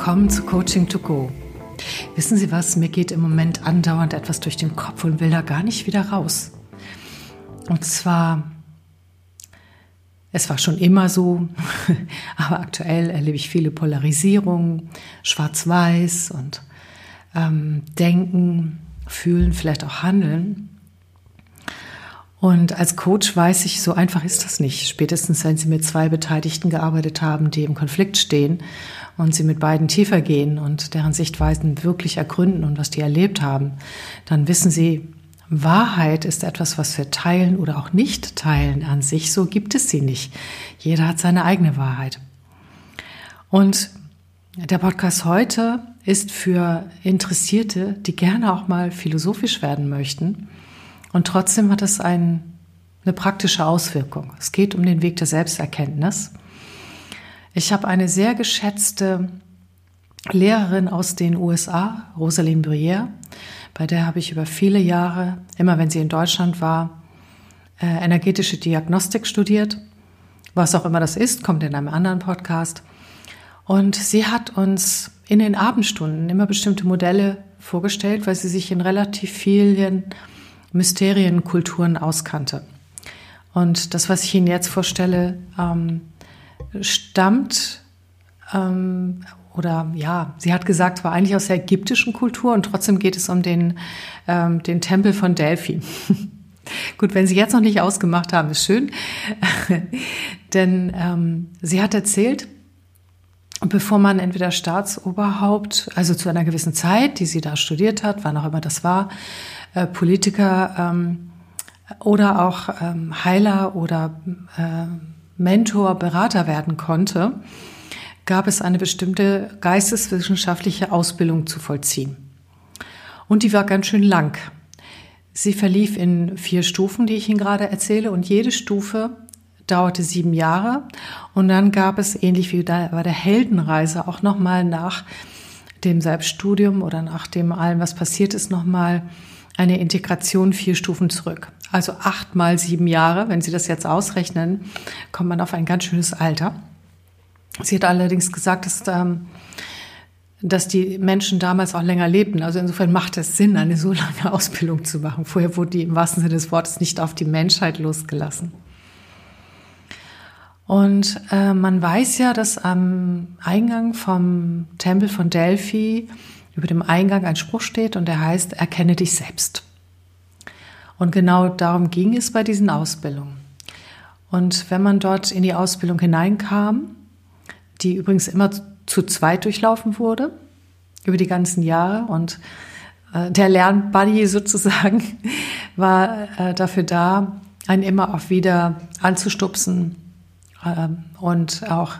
willkommen zu Coaching to Go. Wissen Sie was, mir geht im Moment andauernd etwas durch den Kopf und will da gar nicht wieder raus. Und zwar, es war schon immer so, aber aktuell erlebe ich viele Polarisierungen, schwarz-weiß und ähm, Denken, Fühlen, vielleicht auch Handeln. Und als Coach weiß ich, so einfach ist das nicht. Spätestens, wenn Sie mit zwei Beteiligten gearbeitet haben, die im Konflikt stehen und Sie mit beiden tiefer gehen und deren Sichtweisen wirklich ergründen und was die erlebt haben, dann wissen Sie, Wahrheit ist etwas, was wir teilen oder auch nicht teilen an sich. So gibt es sie nicht. Jeder hat seine eigene Wahrheit. Und der Podcast heute ist für Interessierte, die gerne auch mal philosophisch werden möchten und trotzdem hat es ein, eine praktische Auswirkung. Es geht um den Weg der Selbsterkenntnis. Ich habe eine sehr geschätzte Lehrerin aus den USA, Rosaline Bruyère, bei der habe ich über viele Jahre, immer wenn sie in Deutschland war, äh, energetische Diagnostik studiert. Was auch immer das ist, kommt in einem anderen Podcast. Und sie hat uns in den Abendstunden immer bestimmte Modelle vorgestellt, weil sie sich in relativ vielen Mysterienkulturen auskannte. Und das, was ich Ihnen jetzt vorstelle, ähm, stammt ähm, oder ja, sie hat gesagt, war eigentlich aus der ägyptischen Kultur und trotzdem geht es um den, ähm, den Tempel von Delphi. Gut, wenn Sie jetzt noch nicht ausgemacht haben, ist schön, denn ähm, sie hat erzählt, bevor man entweder Staatsoberhaupt, also zu einer gewissen Zeit, die sie da studiert hat, wann auch immer das war, äh, Politiker ähm, oder auch ähm, Heiler oder äh, Mentor, Berater werden konnte, gab es eine bestimmte geisteswissenschaftliche Ausbildung zu vollziehen. Und die war ganz schön lang. Sie verlief in vier Stufen, die ich Ihnen gerade erzähle, und jede Stufe dauerte sieben Jahre. Und dann gab es, ähnlich wie bei der Heldenreise, auch nochmal nach dem Selbststudium oder nach dem allem, was passiert ist, nochmal eine Integration vier Stufen zurück. Also acht mal sieben Jahre, wenn Sie das jetzt ausrechnen, kommt man auf ein ganz schönes Alter. Sie hat allerdings gesagt, dass, ähm, dass die Menschen damals auch länger lebten. Also insofern macht es Sinn, eine so lange Ausbildung zu machen. Vorher wurde die im wahrsten Sinne des Wortes nicht auf die Menschheit losgelassen. Und äh, man weiß ja, dass am Eingang vom Tempel von Delphi über dem Eingang ein Spruch steht und der heißt, erkenne dich selbst. Und genau darum ging es bei diesen Ausbildungen. Und wenn man dort in die Ausbildung hineinkam, die übrigens immer zu zweit durchlaufen wurde, über die ganzen Jahre und äh, der Lernbuddy sozusagen war äh, dafür da, einen immer auch wieder anzustupsen äh, und auch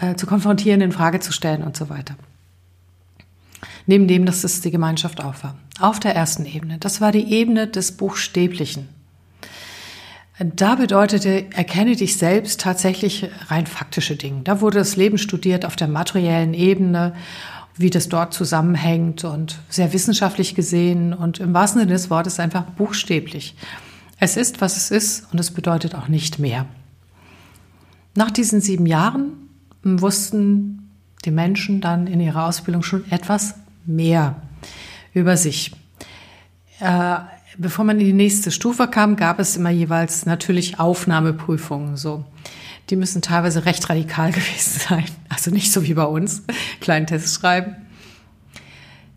äh, zu konfrontieren, in Frage zu stellen und so weiter neben dem, dass es die Gemeinschaft auch war. Auf der ersten Ebene. Das war die Ebene des Buchstäblichen. Da bedeutete, erkenne dich selbst tatsächlich rein faktische Dinge. Da wurde das Leben studiert auf der materiellen Ebene, wie das dort zusammenhängt und sehr wissenschaftlich gesehen und im wahrsten Sinne des Wortes einfach buchstäblich. Es ist, was es ist und es bedeutet auch nicht mehr. Nach diesen sieben Jahren wussten die Menschen dann in ihrer Ausbildung schon etwas mehr über sich. Äh, bevor man in die nächste Stufe kam, gab es immer jeweils natürlich Aufnahmeprüfungen. So, die müssen teilweise recht radikal gewesen sein. Also nicht so wie bei uns, kleinen Test schreiben.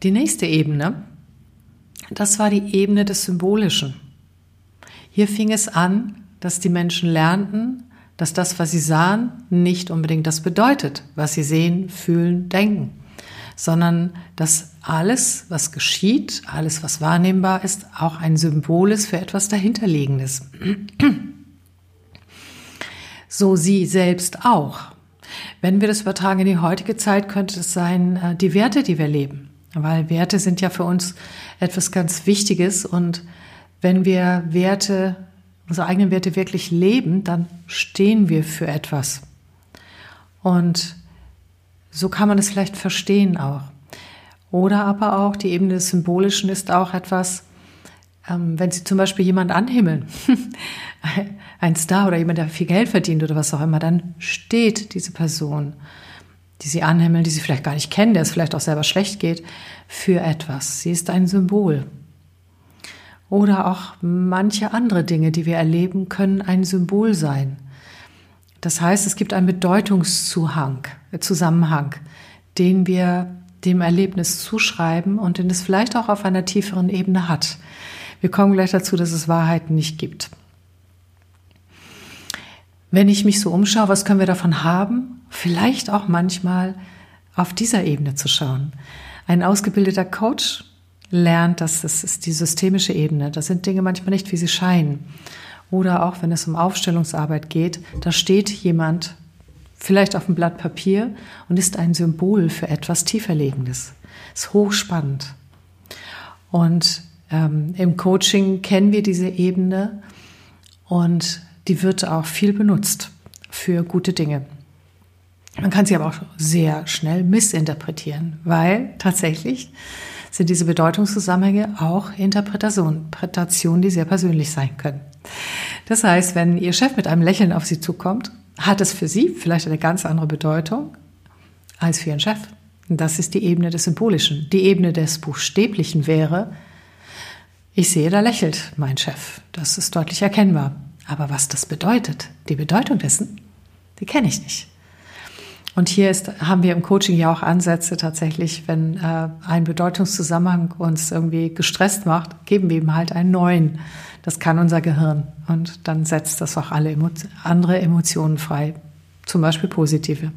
Die nächste Ebene, das war die Ebene des Symbolischen. Hier fing es an, dass die Menschen lernten, dass das, was sie sahen, nicht unbedingt das bedeutet, was sie sehen, fühlen, denken sondern dass alles, was geschieht, alles, was wahrnehmbar ist, auch ein Symbol ist für etwas dahinterliegendes. So sie selbst auch. Wenn wir das übertragen in die heutige Zeit, könnte es sein, äh, die Werte, die wir leben. Weil Werte sind ja für uns etwas ganz Wichtiges und wenn wir Werte, unsere eigenen Werte wirklich leben, dann stehen wir für etwas. Und so kann man es vielleicht verstehen auch. Oder aber auch die Ebene des Symbolischen ist auch etwas, ähm, wenn Sie zum Beispiel jemand anhimmeln, ein Star oder jemand, der viel Geld verdient oder was auch immer, dann steht diese Person die sie anhimmeln, die sie vielleicht gar nicht kennen, der es vielleicht auch selber schlecht geht, für etwas. Sie ist ein Symbol. Oder auch manche andere Dinge, die wir erleben, können ein Symbol sein. Das heißt, es gibt einen Bedeutungszuhang, äh, Zusammenhang, den wir dem Erlebnis zuschreiben und den es vielleicht auch auf einer tieferen Ebene hat. Wir kommen gleich dazu, dass es Wahrheiten nicht gibt. Wenn ich mich so umschaue, was können wir davon haben? Vielleicht auch manchmal auf dieser Ebene zu schauen. Ein ausgebildeter Coach lernt, dass das ist die systemische Ebene. Das sind Dinge manchmal nicht, wie sie scheinen. Oder auch wenn es um Aufstellungsarbeit geht, da steht jemand vielleicht auf dem Blatt Papier und ist ein Symbol für etwas tieferlegendes. Ist hochspannend. Und ähm, im Coaching kennen wir diese Ebene und die wird auch viel benutzt für gute Dinge. Man kann sie aber auch sehr schnell missinterpretieren, weil tatsächlich sind diese Bedeutungszusammenhänge auch Interpretationen, die sehr persönlich sein können. Das heißt, wenn Ihr Chef mit einem Lächeln auf Sie zukommt, hat es für Sie vielleicht eine ganz andere Bedeutung als für Ihren Chef. Das ist die Ebene des Symbolischen. Die Ebene des Buchstäblichen wäre, ich sehe, da lächelt mein Chef. Das ist deutlich erkennbar. Aber was das bedeutet, die Bedeutung dessen, die kenne ich nicht. Und hier ist, haben wir im Coaching ja auch Ansätze tatsächlich, wenn äh, ein Bedeutungszusammenhang uns irgendwie gestresst macht, geben wir ihm halt einen neuen. Das kann unser Gehirn. Und dann setzt das auch alle Emo andere Emotionen frei. Zum Beispiel positive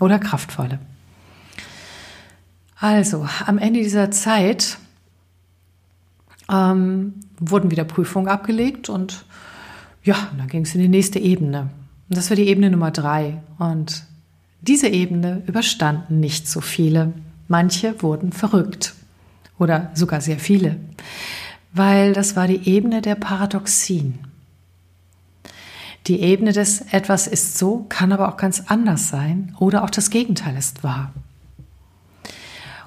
oder kraftvolle. Also, am Ende dieser Zeit ähm, wurden wieder Prüfungen abgelegt und ja, dann ging es in die nächste Ebene. Und das war die Ebene Nummer drei. Und diese Ebene überstanden nicht so viele. Manche wurden verrückt oder sogar sehr viele, weil das war die Ebene der Paradoxien. Die Ebene des etwas ist so, kann aber auch ganz anders sein oder auch das Gegenteil ist wahr.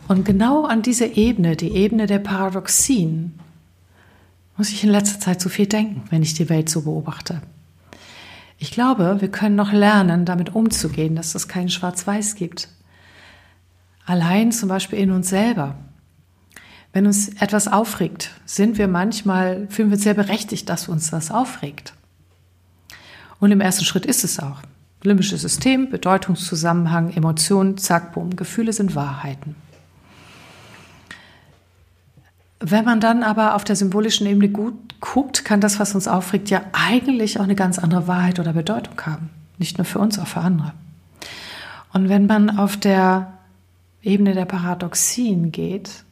Und genau an diese Ebene, die Ebene der Paradoxien, muss ich in letzter Zeit zu viel denken, wenn ich die Welt so beobachte. Ich glaube, wir können noch lernen, damit umzugehen, dass es kein Schwarz-Weiß gibt. Allein zum Beispiel in uns selber. Wenn uns etwas aufregt, sind wir manchmal, fühlen wir uns sehr berechtigt, dass uns das aufregt. Und im ersten Schritt ist es auch. Limbisches System, Bedeutungszusammenhang, Emotionen, zack, bumm. Gefühle sind Wahrheiten. Wenn man dann aber auf der symbolischen Ebene gut guckt, kann das, was uns aufregt, ja eigentlich auch eine ganz andere Wahrheit oder Bedeutung haben. Nicht nur für uns, auch für andere. Und wenn man auf der Ebene der Paradoxien geht,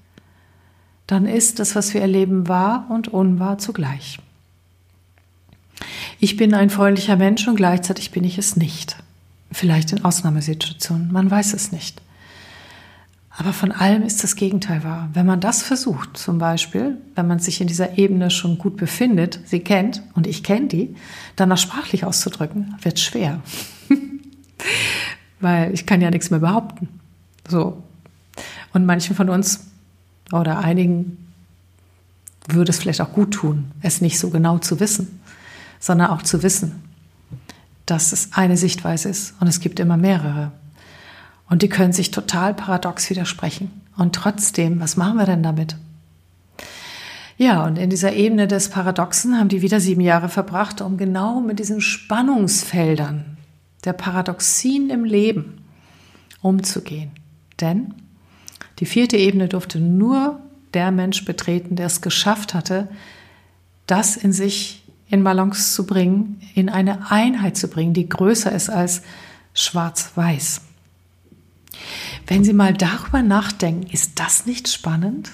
dann ist das, was wir erleben, wahr und unwahr zugleich. Ich bin ein freundlicher Mensch und gleichzeitig bin ich es nicht. Vielleicht in Ausnahmesituationen, man weiß es nicht. Aber von allem ist das Gegenteil wahr. Wenn man das versucht, zum Beispiel, wenn man sich in dieser Ebene schon gut befindet, sie kennt und ich kenne die, dann noch sprachlich auszudrücken, wird schwer. Weil ich kann ja nichts mehr behaupten. So. Und manchen von uns oder einigen würde es vielleicht auch gut tun, es nicht so genau zu wissen, sondern auch zu wissen, dass es eine Sichtweise ist und es gibt immer mehrere. Und die können sich total paradox widersprechen. Und trotzdem, was machen wir denn damit? Ja, und in dieser Ebene des Paradoxen haben die wieder sieben Jahre verbracht, um genau mit diesen Spannungsfeldern der Paradoxien im Leben umzugehen. Denn die vierte Ebene durfte nur der Mensch betreten, der es geschafft hatte, das in sich in Balance zu bringen, in eine Einheit zu bringen, die größer ist als schwarz-weiß. Wenn Sie mal darüber nachdenken, ist das nicht spannend?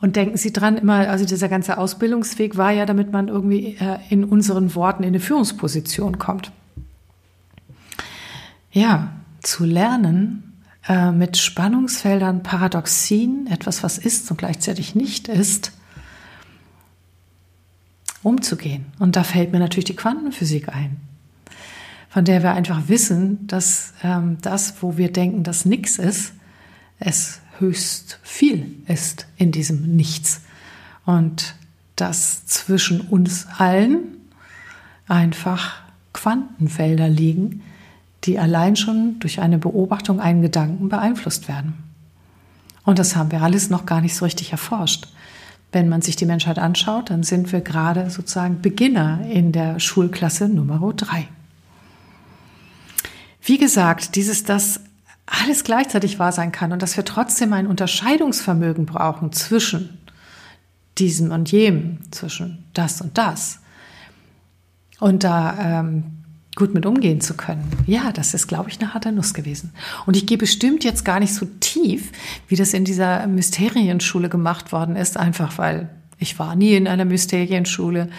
Und denken Sie dran, immer, also dieser ganze Ausbildungsweg war ja, damit man irgendwie äh, in unseren Worten in eine Führungsposition kommt. Ja, zu lernen äh, mit Spannungsfeldern, Paradoxien, etwas, was ist und gleichzeitig nicht ist, umzugehen. Und da fällt mir natürlich die Quantenphysik ein von der wir einfach wissen, dass ähm, das, wo wir denken, dass nichts ist, es höchst viel ist in diesem Nichts. Und dass zwischen uns allen einfach Quantenfelder liegen, die allein schon durch eine Beobachtung, einen Gedanken beeinflusst werden. Und das haben wir alles noch gar nicht so richtig erforscht. Wenn man sich die Menschheit anschaut, dann sind wir gerade sozusagen Beginner in der Schulklasse Nummer drei. Wie gesagt, dieses, dass alles gleichzeitig wahr sein kann und dass wir trotzdem ein Unterscheidungsvermögen brauchen zwischen diesem und jenem, zwischen das und das. Und da ähm, gut mit umgehen zu können. Ja, das ist, glaube ich, eine harte Nuss gewesen. Und ich gehe bestimmt jetzt gar nicht so tief, wie das in dieser Mysterienschule gemacht worden ist, einfach weil ich war nie in einer Mysterienschule.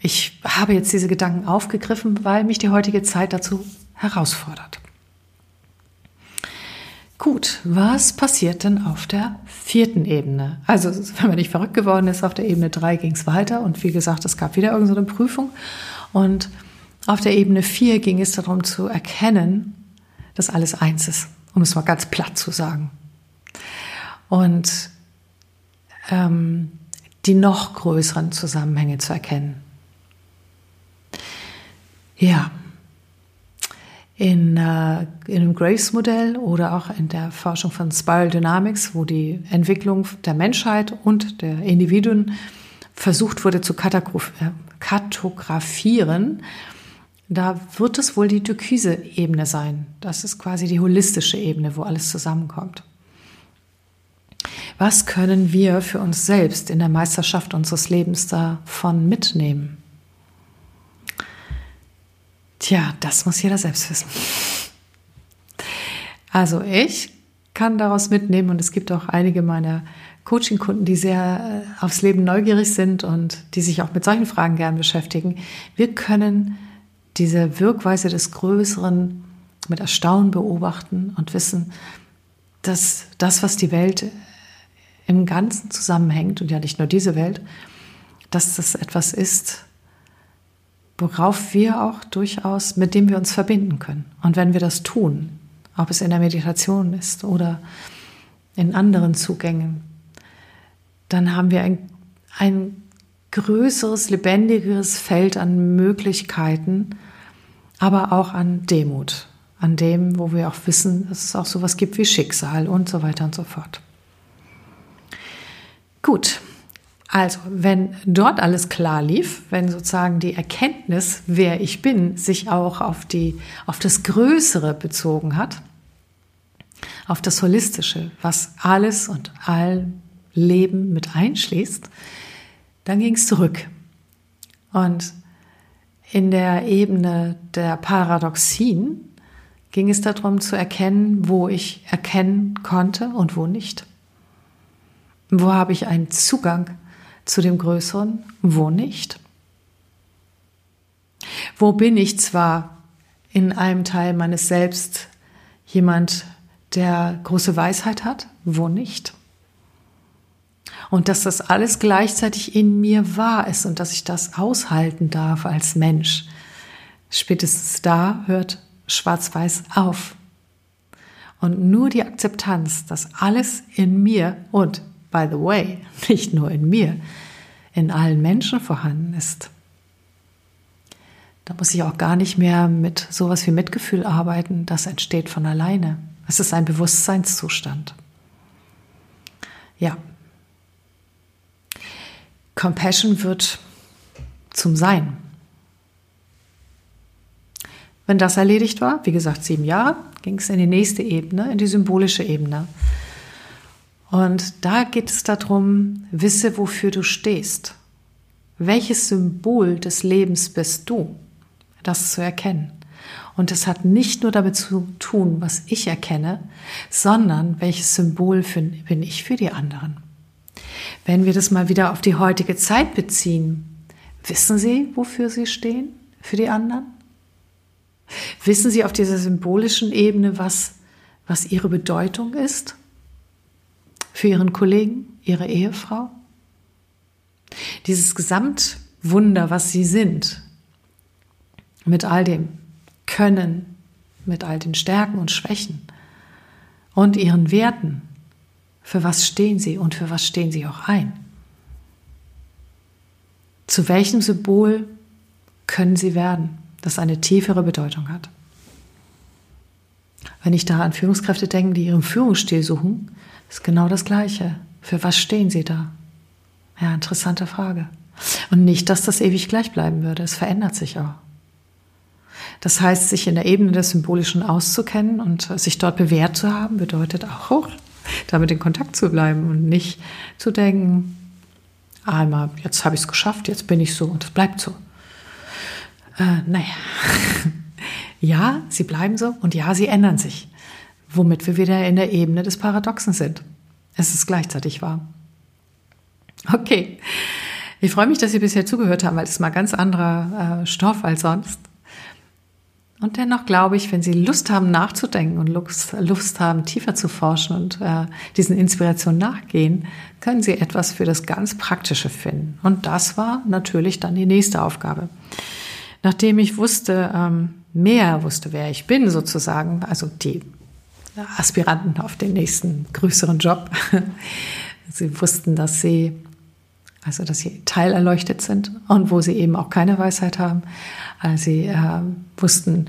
Ich habe jetzt diese Gedanken aufgegriffen, weil mich die heutige Zeit dazu herausfordert. Gut, was passiert denn auf der vierten Ebene? Also, wenn man nicht verrückt geworden ist, auf der Ebene drei ging es weiter und wie gesagt, es gab wieder irgendeine Prüfung und auf der Ebene 4 ging es darum zu erkennen, dass alles eins ist, um es mal ganz platt zu sagen. Und ähm, die noch größeren Zusammenhänge zu erkennen. Ja, in, äh, in dem Graves-Modell oder auch in der Forschung von Spiral Dynamics, wo die Entwicklung der Menschheit und der Individuen versucht wurde zu äh, kartografieren, da wird es wohl die türkise Ebene sein. Das ist quasi die holistische Ebene, wo alles zusammenkommt. Was können wir für uns selbst in der Meisterschaft unseres Lebens davon mitnehmen? Tja, das muss jeder selbst wissen. Also ich kann daraus mitnehmen und es gibt auch einige meiner Coaching-Kunden, die sehr äh, aufs Leben neugierig sind und die sich auch mit solchen Fragen gern beschäftigen. Wir können diese Wirkweise des Größeren mit Erstaunen beobachten und wissen, dass das, was die Welt im Ganzen zusammenhängt, und ja nicht nur diese Welt, dass das etwas ist, worauf wir auch durchaus, mit dem wir uns verbinden können. Und wenn wir das tun, ob es in der Meditation ist oder in anderen Zugängen, dann haben wir ein, ein größeres, lebendigeres Feld an Möglichkeiten, aber auch an Demut, an dem, wo wir auch wissen, dass es auch sowas gibt wie Schicksal und so weiter und so fort. Gut, also wenn dort alles klar lief, wenn sozusagen die Erkenntnis, wer ich bin, sich auch auf, die, auf das Größere bezogen hat, auf das Holistische, was alles und all Leben mit einschließt, dann ging es zurück. Und in der Ebene der Paradoxien ging es darum zu erkennen, wo ich erkennen konnte und wo nicht. Wo habe ich einen Zugang zu dem Größeren, wo nicht. Wo bin ich zwar in einem Teil meines Selbst jemand, der große Weisheit hat, wo nicht und dass das alles gleichzeitig in mir wahr ist und dass ich das aushalten darf als Mensch. Spätestens da hört Schwarz-Weiß auf. Und nur die Akzeptanz, dass alles in mir und, by the way, nicht nur in mir, in allen Menschen vorhanden ist. Da muss ich auch gar nicht mehr mit sowas wie Mitgefühl arbeiten, das entsteht von alleine. Es ist ein Bewusstseinszustand. Ja, Compassion wird zum Sein. Wenn das erledigt war, wie gesagt, sieben Jahre, ging es in die nächste Ebene, in die symbolische Ebene. Und da geht es darum, wisse, wofür du stehst. Welches Symbol des Lebens bist du? Das zu erkennen. Und es hat nicht nur damit zu tun, was ich erkenne, sondern welches Symbol bin ich für die anderen. Wenn wir das mal wieder auf die heutige Zeit beziehen, wissen Sie, wofür Sie stehen? Für die anderen? Wissen Sie auf dieser symbolischen Ebene, was, was Ihre Bedeutung ist? Für Ihren Kollegen, Ihre Ehefrau? Dieses Gesamtwunder, was Sie sind, mit all dem Können, mit all den Stärken und Schwächen und Ihren Werten, für was stehen sie und für was stehen sie auch ein? Zu welchem Symbol können sie werden, das eine tiefere Bedeutung hat? Wenn ich da an Führungskräfte denke, die ihren Führungsstil suchen, ist genau das Gleiche. Für was stehen sie da? Ja, interessante Frage. Und nicht, dass das ewig gleich bleiben würde. Es verändert sich auch. Das heißt, sich in der Ebene des Symbolischen auszukennen und sich dort bewährt zu haben, bedeutet auch, damit in Kontakt zu bleiben und nicht zu denken, einmal, jetzt habe ich es geschafft, jetzt bin ich so und es bleibt so. Äh, naja, ja, sie bleiben so und ja, sie ändern sich, womit wir wieder in der Ebene des Paradoxen sind. Es ist gleichzeitig wahr. Okay, ich freue mich, dass Sie bisher zugehört haben, weil es mal ganz anderer äh, Stoff als sonst. Und dennoch glaube ich, wenn Sie Lust haben nachzudenken und Lust, Lust haben tiefer zu forschen und äh, diesen Inspirationen nachgehen, können Sie etwas für das ganz Praktische finden. Und das war natürlich dann die nächste Aufgabe. Nachdem ich wusste, ähm, mehr wusste, wer ich bin sozusagen, also die Aspiranten auf den nächsten größeren Job, sie wussten, dass sie also dass sie teilerleuchtet sind und wo sie eben auch keine Weisheit haben. Also sie äh, wussten,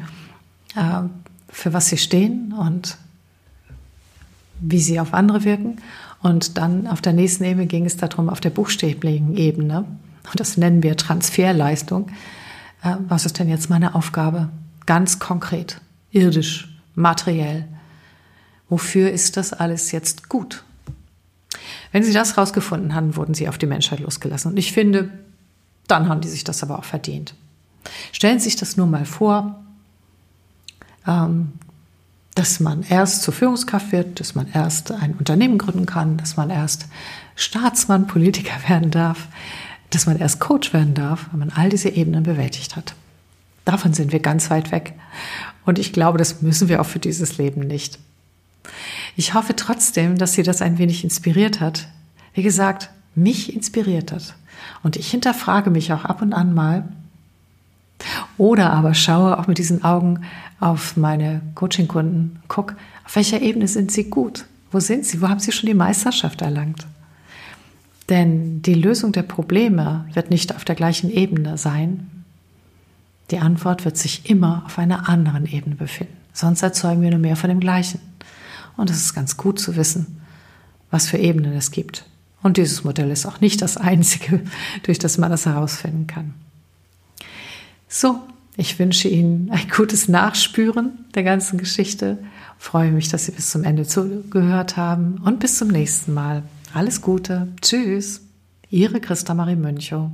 äh, für was sie stehen und wie sie auf andere wirken. Und dann auf der nächsten Ebene ging es darum, auf der buchstäblichen Ebene, und das nennen wir Transferleistung, äh, was ist denn jetzt meine Aufgabe? Ganz konkret, irdisch, materiell. Wofür ist das alles jetzt gut? Wenn sie das rausgefunden haben, wurden sie auf die Menschheit losgelassen. Und ich finde, dann haben die sich das aber auch verdient. Stellen Sie sich das nur mal vor, ähm, dass man erst zur Führungskraft wird, dass man erst ein Unternehmen gründen kann, dass man erst Staatsmann, Politiker werden darf, dass man erst Coach werden darf, wenn man all diese Ebenen bewältigt hat. Davon sind wir ganz weit weg. Und ich glaube, das müssen wir auch für dieses Leben nicht. Ich hoffe trotzdem, dass Sie das ein wenig inspiriert hat. Wie gesagt, mich inspiriert hat. Und ich hinterfrage mich auch ab und an mal. Oder aber schaue auch mit diesen Augen auf meine Coaching-Kunden. Guck, auf welcher Ebene sind sie gut? Wo sind sie? Wo haben sie schon die Meisterschaft erlangt? Denn die Lösung der Probleme wird nicht auf der gleichen Ebene sein. Die Antwort wird sich immer auf einer anderen Ebene befinden. Sonst erzeugen wir nur mehr von dem Gleichen. Und es ist ganz gut zu wissen, was für Ebenen es gibt. Und dieses Modell ist auch nicht das einzige, durch das man das herausfinden kann. So, ich wünsche Ihnen ein gutes Nachspüren der ganzen Geschichte. Freue mich, dass Sie bis zum Ende zugehört haben und bis zum nächsten Mal. Alles Gute. Tschüss. Ihre Christa Marie Münchow.